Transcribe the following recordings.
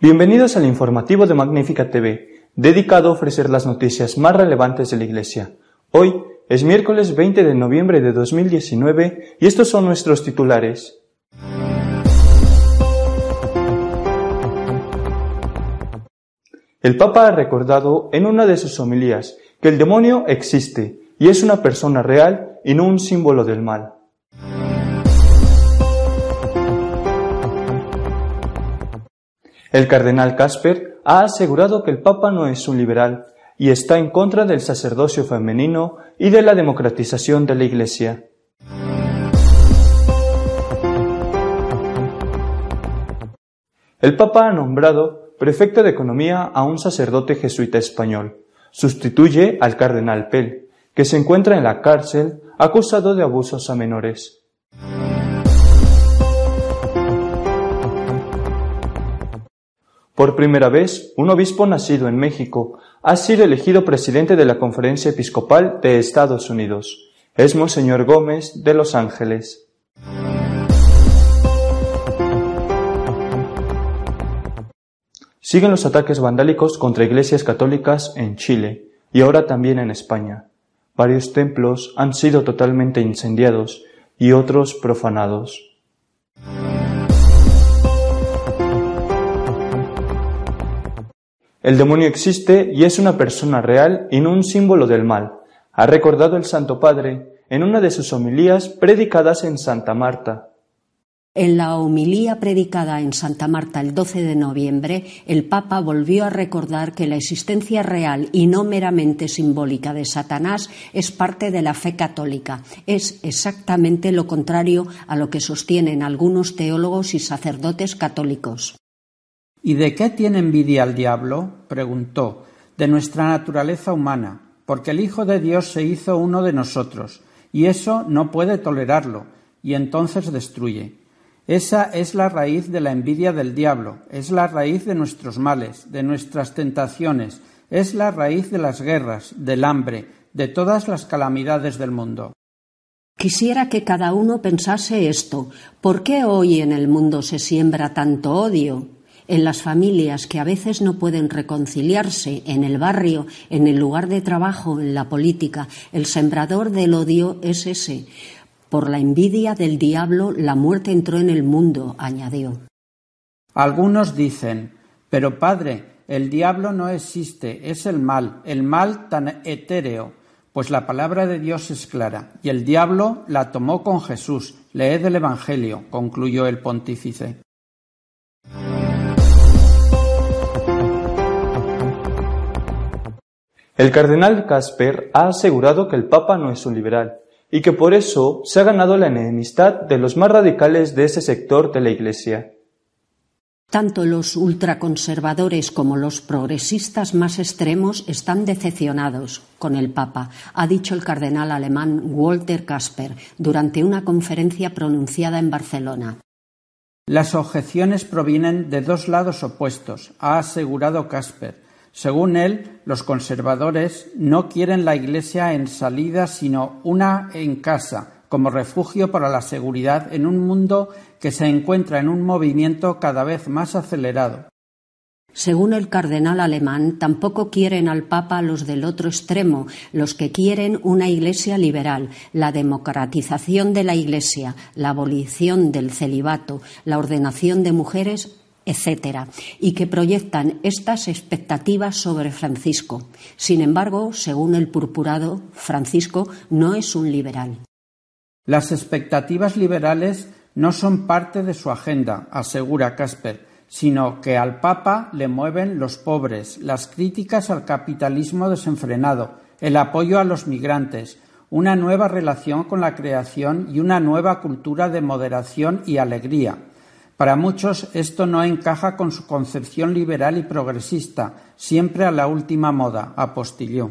Bienvenidos al informativo de Magnífica TV, dedicado a ofrecer las noticias más relevantes de la Iglesia. Hoy es miércoles 20 de noviembre de 2019 y estos son nuestros titulares. El Papa ha recordado en una de sus homilías que el demonio existe y es una persona real y no un símbolo del mal. El cardenal Casper ha asegurado que el Papa no es un liberal y está en contra del sacerdocio femenino y de la democratización de la Iglesia. El Papa ha nombrado prefecto de Economía a un sacerdote jesuita español. Sustituye al cardenal Pell, que se encuentra en la cárcel acusado de abusos a menores. Por primera vez, un obispo nacido en México ha sido elegido presidente de la Conferencia Episcopal de Estados Unidos. Es Monseñor Gómez de Los Ángeles. Siguen los ataques vandálicos contra iglesias católicas en Chile y ahora también en España. Varios templos han sido totalmente incendiados y otros profanados. El demonio existe y es una persona real y no un símbolo del mal, ha recordado el Santo Padre en una de sus homilías predicadas en Santa Marta. En la homilía predicada en Santa Marta el 12 de noviembre, el Papa volvió a recordar que la existencia real y no meramente simbólica de Satanás es parte de la fe católica. Es exactamente lo contrario a lo que sostienen algunos teólogos y sacerdotes católicos. ¿Y de qué tiene envidia el diablo? preguntó. De nuestra naturaleza humana, porque el Hijo de Dios se hizo uno de nosotros, y eso no puede tolerarlo, y entonces destruye. Esa es la raíz de la envidia del diablo, es la raíz de nuestros males, de nuestras tentaciones, es la raíz de las guerras, del hambre, de todas las calamidades del mundo. Quisiera que cada uno pensase esto. ¿Por qué hoy en el mundo se siembra tanto odio? En las familias que a veces no pueden reconciliarse, en el barrio, en el lugar de trabajo, en la política, el sembrador del odio es ese. Por la envidia del diablo la muerte entró en el mundo, añadió. Algunos dicen, pero padre, el diablo no existe, es el mal, el mal tan etéreo, pues la palabra de Dios es clara, y el diablo la tomó con Jesús. Leed el Evangelio, concluyó el pontífice. El cardenal Casper ha asegurado que el Papa no es un liberal y que por eso se ha ganado la enemistad de los más radicales de ese sector de la Iglesia. Tanto los ultraconservadores como los progresistas más extremos están decepcionados con el Papa, ha dicho el cardenal alemán Walter Casper durante una conferencia pronunciada en Barcelona. Las objeciones provienen de dos lados opuestos, ha asegurado Casper según él, los conservadores no quieren la Iglesia en salida, sino una en casa, como refugio para la seguridad en un mundo que se encuentra en un movimiento cada vez más acelerado. Según el cardenal alemán, tampoco quieren al Papa los del otro extremo, los que quieren una Iglesia liberal, la democratización de la Iglesia, la abolición del celibato, la ordenación de mujeres etcétera, y que proyectan estas expectativas sobre Francisco. Sin embargo, según el purpurado, Francisco no es un liberal. Las expectativas liberales no son parte de su agenda, asegura Casper, sino que al Papa le mueven los pobres, las críticas al capitalismo desenfrenado, el apoyo a los migrantes, una nueva relación con la creación y una nueva cultura de moderación y alegría, para muchos esto no encaja con su concepción liberal y progresista, siempre a la última moda, apostilló.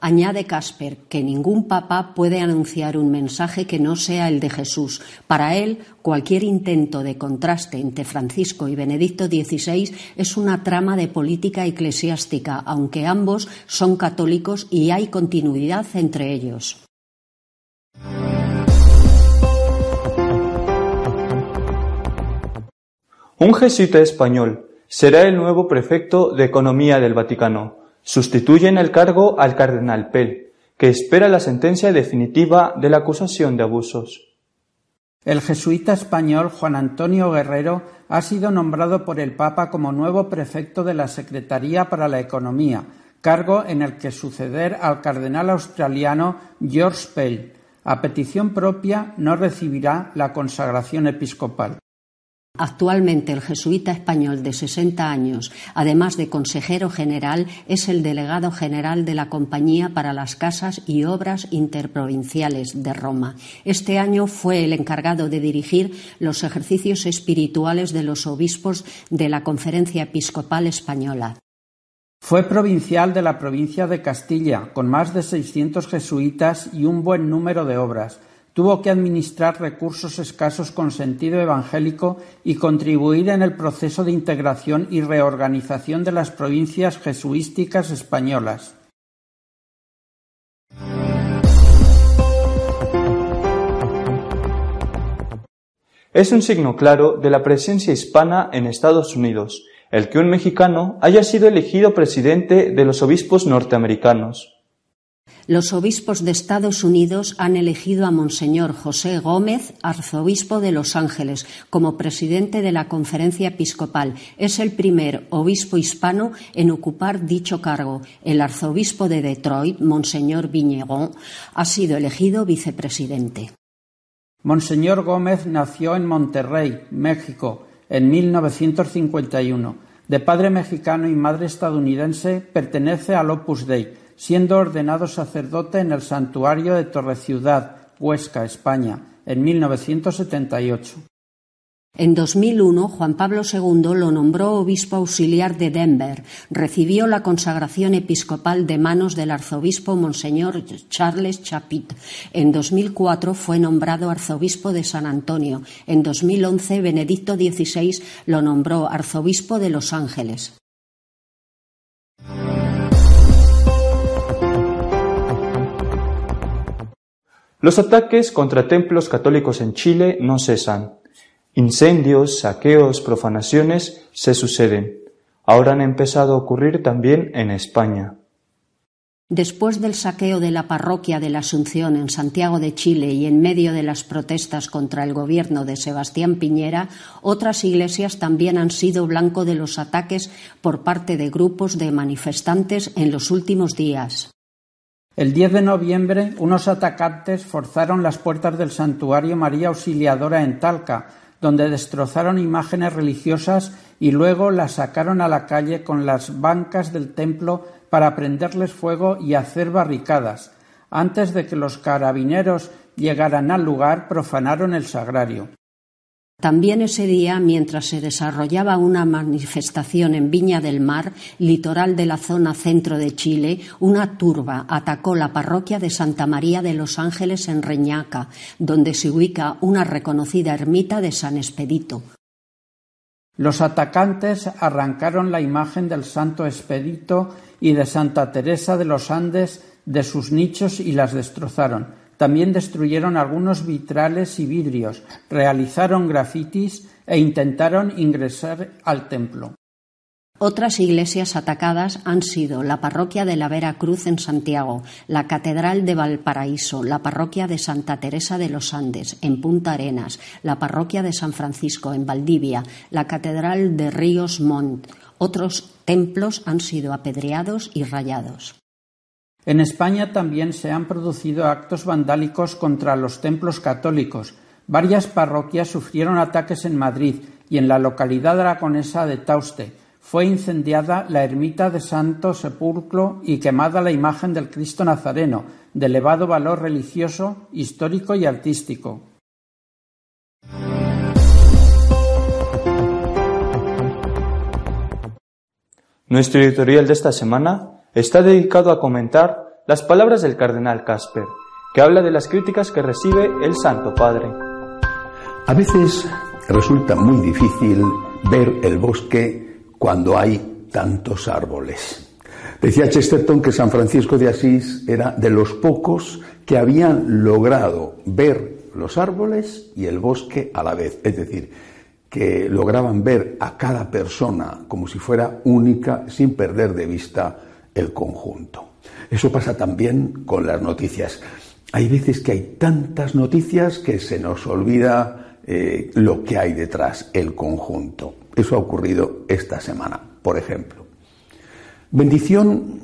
Añade Casper que ningún papa puede anunciar un mensaje que no sea el de Jesús. Para él, cualquier intento de contraste entre Francisco y Benedicto XVI es una trama de política eclesiástica, aunque ambos son católicos y hay continuidad entre ellos. Un jesuita español será el nuevo prefecto de Economía del Vaticano. Sustituye en el cargo al cardenal Pell, que espera la sentencia definitiva de la acusación de abusos. El jesuita español Juan Antonio Guerrero ha sido nombrado por el Papa como nuevo prefecto de la Secretaría para la Economía, cargo en el que suceder al cardenal australiano George Pell. A petición propia no recibirá la consagración episcopal. Actualmente el jesuita español de 60 años, además de consejero general, es el delegado general de la Compañía para las Casas y Obras Interprovinciales de Roma. Este año fue el encargado de dirigir los ejercicios espirituales de los obispos de la Conferencia Episcopal Española. Fue provincial de la provincia de Castilla, con más de 600 jesuitas y un buen número de obras tuvo que administrar recursos escasos con sentido evangélico y contribuir en el proceso de integración y reorganización de las provincias jesuísticas españolas. Es un signo claro de la presencia hispana en Estados Unidos el que un mexicano haya sido elegido presidente de los obispos norteamericanos. Los obispos de Estados Unidos han elegido a Monseñor José Gómez, arzobispo de Los Ángeles, como presidente de la conferencia episcopal. Es el primer obispo hispano en ocupar dicho cargo. El arzobispo de Detroit, Monseñor Viñegón, ha sido elegido vicepresidente. Monseñor Gómez nació en Monterrey, México, en 1951. De padre mexicano y madre estadounidense, pertenece al Opus Dei siendo ordenado sacerdote en el santuario de Torreciudad, Huesca, España, en 1978. En 2001, Juan Pablo II lo nombró obispo auxiliar de Denver. Recibió la consagración episcopal de manos del arzobispo Monseñor Charles Chapit. En 2004 fue nombrado arzobispo de San Antonio. En 2011, Benedicto XVI lo nombró arzobispo de Los Ángeles. Los ataques contra templos católicos en Chile no cesan. Incendios, saqueos, profanaciones se suceden. Ahora han empezado a ocurrir también en España. Después del saqueo de la parroquia de la Asunción en Santiago de Chile y en medio de las protestas contra el gobierno de Sebastián Piñera, otras iglesias también han sido blanco de los ataques por parte de grupos de manifestantes en los últimos días. El 10 de noviembre, unos atacantes forzaron las puertas del santuario María Auxiliadora en Talca, donde destrozaron imágenes religiosas y luego las sacaron a la calle con las bancas del templo para prenderles fuego y hacer barricadas. Antes de que los carabineros llegaran al lugar, profanaron el sagrario. También ese día, mientras se desarrollaba una manifestación en Viña del Mar, litoral de la zona centro de Chile, una turba atacó la parroquia de Santa María de los Ángeles en Reñaca, donde se ubica una reconocida ermita de San Expedito. Los atacantes arrancaron la imagen del Santo Expedito y de Santa Teresa de los Andes de sus nichos y las destrozaron. También destruyeron algunos vitrales y vidrios, realizaron grafitis e intentaron ingresar al templo. Otras iglesias atacadas han sido la parroquia de la Vera Cruz en Santiago, la Catedral de Valparaíso, la parroquia de Santa Teresa de los Andes en Punta Arenas, la parroquia de San Francisco en Valdivia, la Catedral de Ríos Montt. Otros templos han sido apedreados y rayados. En España también se han producido actos vandálicos contra los templos católicos. Varias parroquias sufrieron ataques en Madrid y en la localidad aragonesa de Tauste. Fue incendiada la ermita de Santo Sepulcro y quemada la imagen del Cristo Nazareno, de elevado valor religioso, histórico y artístico. Nuestro editorial de esta semana está dedicado a comentar las palabras del cardenal Casper, que habla de las críticas que recibe el Santo Padre. A veces resulta muy difícil ver el bosque cuando hay tantos árboles. Decía Chesterton que San Francisco de Asís era de los pocos que habían logrado ver los árboles y el bosque a la vez. Es decir, que lograban ver a cada persona como si fuera única sin perder de vista el conjunto. Eso pasa también con las noticias. Hay veces que hay tantas noticias que se nos olvida eh, lo que hay detrás, el conjunto. Eso ha ocurrido esta semana, por ejemplo. Bendición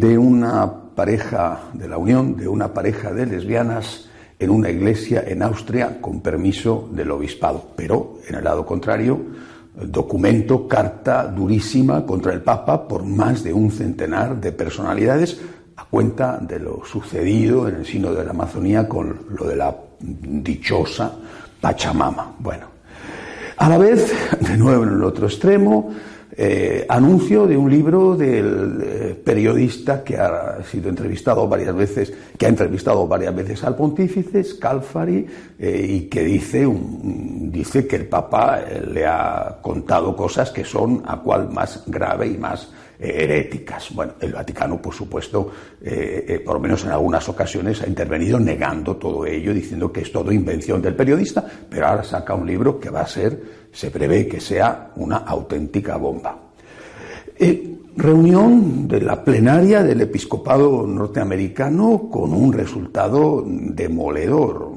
de una pareja de la unión, de una pareja de lesbianas en una iglesia en Austria con permiso del obispado. Pero, en el lado contrario, documento, carta durísima contra el Papa por más de un centenar de personalidades a cuenta de lo sucedido en el sino de la Amazonía con lo de la dichosa Pachamama. Bueno, a la vez, de nuevo en el otro extremo, eh, anuncio de un libro del eh, periodista que ha sido entrevistado varias veces, que ha entrevistado varias veces al pontífice, Scalfari, eh, y que dice, dice que el Papa le ha contado cosas que son a cual más grave y más heréticas. Bueno, el Vaticano, por supuesto, por lo menos en algunas ocasiones, ha intervenido negando todo ello, diciendo que es todo invención del periodista, pero ahora saca un libro que va a ser se prevé que sea una auténtica bomba. Eh, reunión de la plenaria del episcopado norteamericano con un resultado demoledor.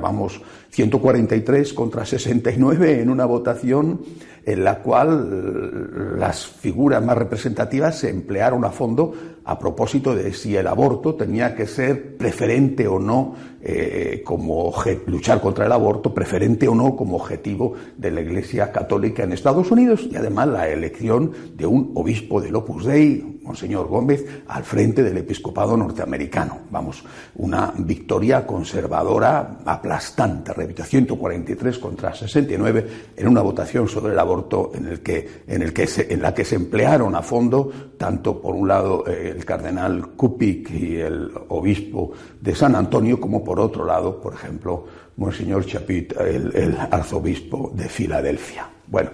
vamos, 143 contra 69 en una votación en la cual las figuras más representativas se emplearon a fondo a propósito de si el aborto tenía que ser preferente o no eh, como luchar contra el aborto, preferente o no como objetivo de la Iglesia Católica en Estados Unidos y además la elección de un obispo del Opus Dei, Monseñor Gómez, al frente del episcopado norteamericano. Vamos, una victoria conservadora aplastante, repito, 143 contra 69 en una votación sobre el aborto en, el que, en, el que en la que se emplearon a fondo tanto por un lado eh, el cardenal Kupik y el obispo de San Antonio como por otro lado, por ejemplo, Monseñor Chapit, el arzobispo de Filadelfia. Bueno,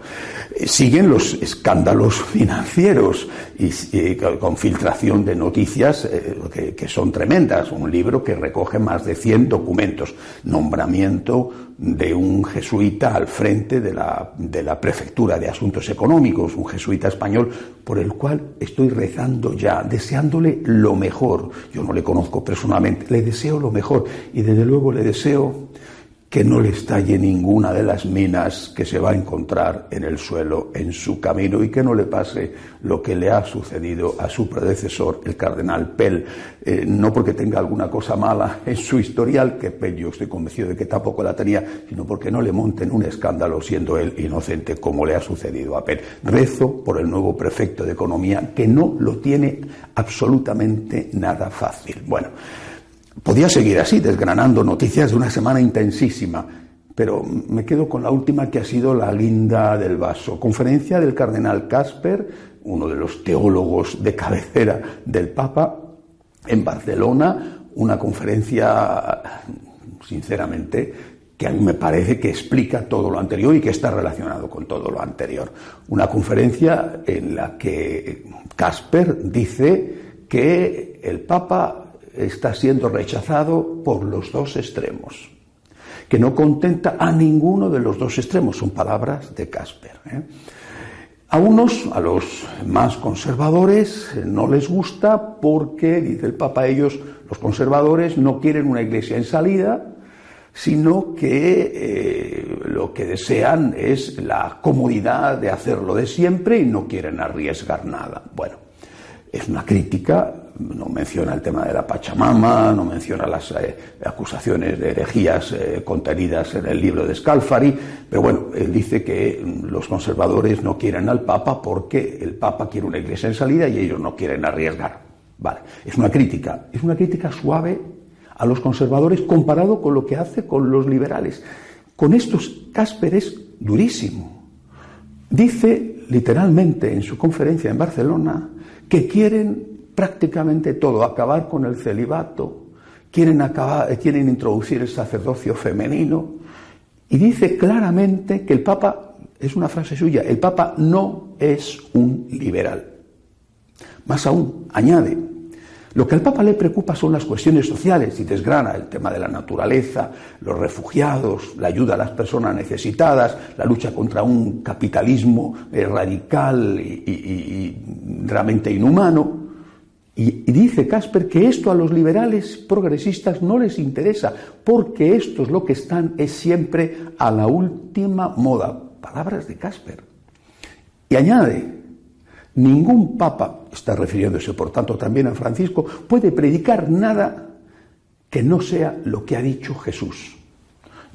eh, siguen los escándalos financieros y, con filtración de noticias eh, que, son tremendas. Un libro que recoge más de 100 documentos. Nombramiento de un jesuita al frente de la, de la Prefectura de Asuntos Económicos, un jesuita español por el cual estoy rezando ya, deseándole lo mejor. Yo no le conozco personalmente, le deseo lo mejor y desde luego le deseo que no le estalle ninguna de las minas que se va a encontrar en el suelo en su camino y que no le pase lo que le ha sucedido a su predecesor, el cardenal Pell, eh, no porque tenga alguna cosa mala en su historial, que Pell yo estoy convencido de que tampoco la tenía, sino porque no le monten un escándalo siendo él inocente como le ha sucedido a Pell. Rezo por el nuevo prefecto de Economía que no lo tiene absolutamente nada fácil. Bueno, Podía seguir así, desgranando noticias de una semana intensísima, pero me quedo con la última que ha sido la linda del vaso. Conferencia del cardenal Casper, uno de los teólogos de cabecera del Papa, en Barcelona, una conferencia, sinceramente, que a mí me parece que explica todo lo anterior y que está relacionado con todo lo anterior. Una conferencia en la que Casper dice que el Papa está siendo rechazado por los dos extremos, que no contenta a ninguno de los dos extremos, son palabras de Casper. ¿eh? A unos, a los más conservadores, no les gusta porque, dice el Papa, ellos, los conservadores, no quieren una iglesia en salida, sino que eh, lo que desean es la comodidad de hacerlo de siempre y no quieren arriesgar nada. Bueno, es una crítica no menciona el tema de la Pachamama, no menciona las eh, acusaciones de herejías eh, contenidas en el libro de Scalfari, pero bueno, él dice que los conservadores no quieren al Papa porque el Papa quiere una iglesia en salida y ellos no quieren arriesgar. Vale, es una crítica, es una crítica suave a los conservadores comparado con lo que hace con los liberales. Con estos Casper es durísimo. Dice literalmente en su conferencia en Barcelona que quieren prácticamente todo, acabar con el celibato, quieren, acabar, quieren introducir el sacerdocio femenino, y dice claramente que el Papa, es una frase suya, el Papa no es un liberal. Más aún, añade, Lo que al Papa le preocupa son las cuestiones sociales y desgrana el tema de la naturaleza, los refugiados, la ayuda a las personas necesitadas, la lucha contra un capitalismo eh, radical y, realmente inhumano. Y, dice Casper que esto a los liberales progresistas no les interesa, porque estos lo que están es siempre a la última moda. Palabras de Casper. Y añade, Ningún papa, está refiriéndose por tanto también a Francisco, puede predicar nada que no sea lo que ha dicho Jesús.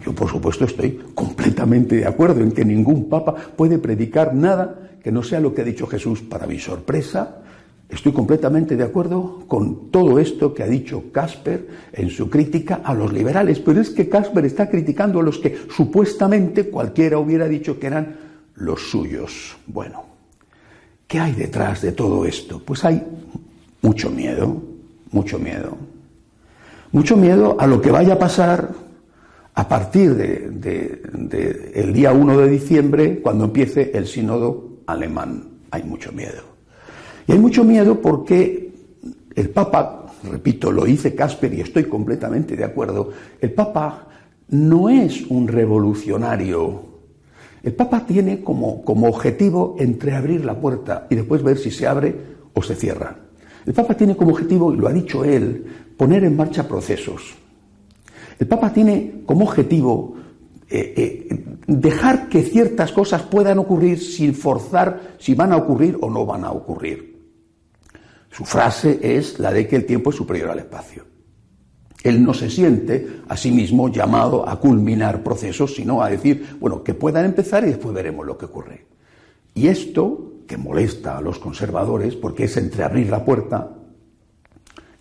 Yo, por supuesto, estoy completamente de acuerdo en que ningún papa puede predicar nada que no sea lo que ha dicho Jesús. Para mi sorpresa, estoy completamente de acuerdo con todo esto que ha dicho Casper en su crítica a los liberales. Pero es que Casper está criticando a los que supuestamente cualquiera hubiera dicho que eran los suyos. Bueno, ¿Qué hay detrás de todo esto? Pues hay mucho miedo, mucho miedo. Mucho miedo a lo que vaya a pasar a partir del de, día 1 de diciembre, cuando empiece el sínodo alemán. Hay mucho miedo. Y hay mucho miedo porque el Papa, repito, lo dice Casper y estoy completamente de acuerdo, el Papa no es un revolucionario el Papa tiene como, como objetivo entreabrir la puerta y después ver si se abre o se cierra. El Papa tiene como objetivo, y lo ha dicho él, poner en marcha procesos. El Papa tiene como objetivo eh, eh, dejar que ciertas cosas puedan ocurrir sin forzar si van a ocurrir o no van a ocurrir. Su frase es la de que el tiempo es superior al espacio. Él no se siente a sí mismo llamado a culminar procesos, sino a decir, bueno, que puedan empezar y después veremos lo que ocurre. Y esto, que molesta a los conservadores, porque es entreabrir la puerta,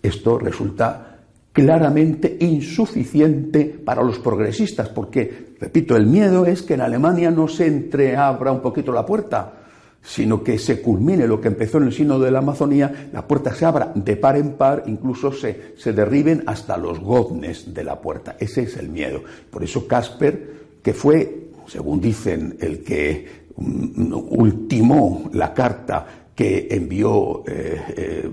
esto resulta claramente insuficiente para los progresistas, porque, repito, el miedo es que en Alemania no se entreabra un poquito la puerta, sino que se culmine lo que empezó en el Sino de la Amazonía, la puerta se abra de par en par, incluso se, se derriben hasta los goznes de la puerta. Ese es el miedo. Por eso Casper, que fue, según dicen, el que mm, ultimó la carta que envió eh, eh,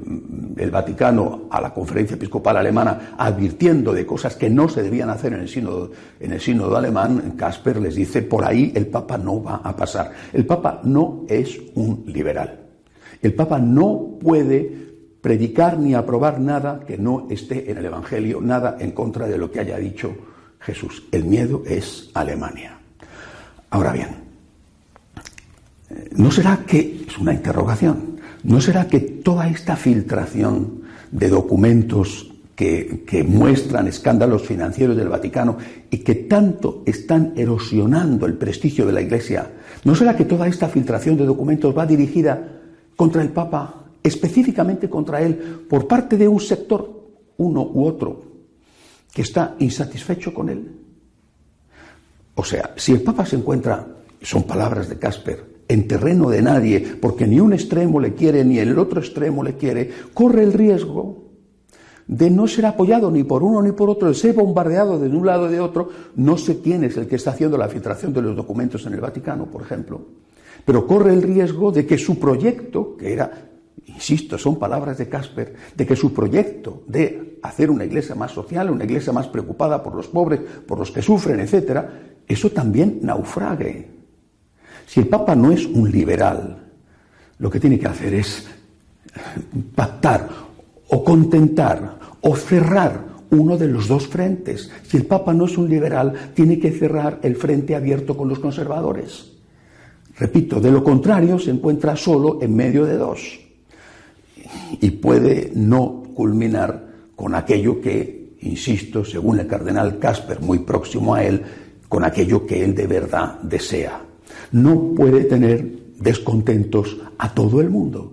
el Vaticano a la conferencia episcopal alemana advirtiendo de cosas que no se debían hacer en el sínodo, en el sínodo alemán, Casper les dice, por ahí el Papa no va a pasar. El Papa no es un liberal. El Papa no puede predicar ni aprobar nada que no esté en el Evangelio, nada en contra de lo que haya dicho Jesús. El miedo es Alemania. Ahora bien, ¿No será que, es una interrogación, ¿no será que toda esta filtración de documentos que, muestran escándalos financieros del Vaticano y que tanto están erosionando el prestigio de la Iglesia, ¿no será que toda esta filtración de documentos va dirigida contra el Papa, específicamente contra él, por parte de un sector, uno u otro, que está insatisfecho con él? O sea, si el Papa se encuentra, son palabras de Casper, en terreno de nadie, porque ni un extremo le quiere ni el otro extremo le quiere, corre el riesgo de no ser apoyado ni por uno ni por otro, de ser bombardeado de un lado y de otro. No sé quién es el que está haciendo la filtración de los documentos en el Vaticano, por ejemplo, pero corre el riesgo de que su proyecto, que era, insisto, son palabras de Casper, de que su proyecto de hacer una iglesia más social, una iglesia más preocupada por los pobres, por los que sufren, etcétera, eso también naufrague. Si el Papa no es un liberal, lo que tiene que hacer es pactar o contentar o cerrar uno de los dos frentes. Si el Papa no es un liberal, tiene que cerrar el frente abierto con los conservadores. Repito, de lo contrario se encuentra solo en medio de dos y puede no culminar con aquello que, insisto, según el cardenal Casper, muy próximo a él, con aquello que él de verdad desea no puede tener descontentos a todo el mundo.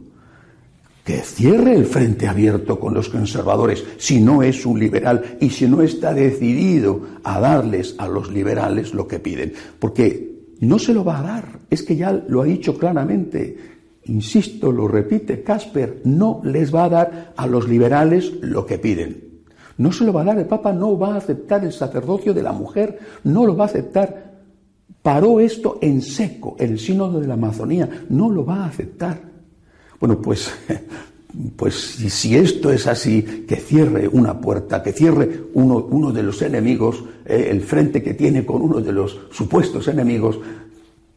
Que cierre el frente abierto con los conservadores si no es un liberal y si no está decidido a darles a los liberales lo que piden. Porque no se lo va a dar. Es que ya lo ha dicho claramente. Insisto, lo repite Casper, no les va a dar a los liberales lo que piden. No se lo va a dar, el Papa no va a aceptar el sacerdocio de la mujer, no lo va a aceptar paró esto en seco. El sínodo de la Amazonía no lo va a aceptar. Bueno, pues pues si, esto es así, que cierre una puerta, que cierre uno, de los enemigos, eh, el frente que tiene con uno de los supuestos enemigos,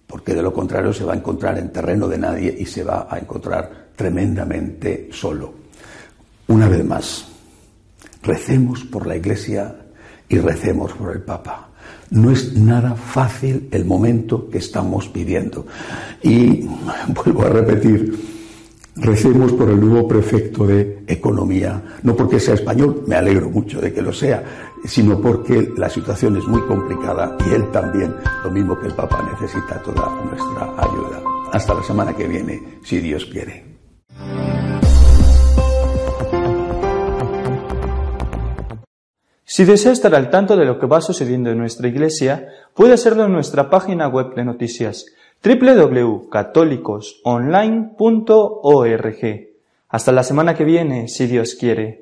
porque de lo contrario se va a encontrar en terreno de nadie y se va a encontrar tremendamente solo. Una vez más, recemos por la Iglesia y recemos por el Papa. No es nada fácil el momento que estamos viviendo. Y vuelvo a repetir, recemos por el nuevo prefecto de Economía, no porque sea español, me alegro mucho de que lo sea, sino porque la situación es muy complicada y él también, lo mismo que el Papa, necesita toda nuestra ayuda. Hasta la semana que viene, si Dios quiere. Si desea estar al tanto de lo que va sucediendo en nuestra Iglesia, puede hacerlo en nuestra página web de noticias www.católicosonline.org. Hasta la semana que viene, si Dios quiere.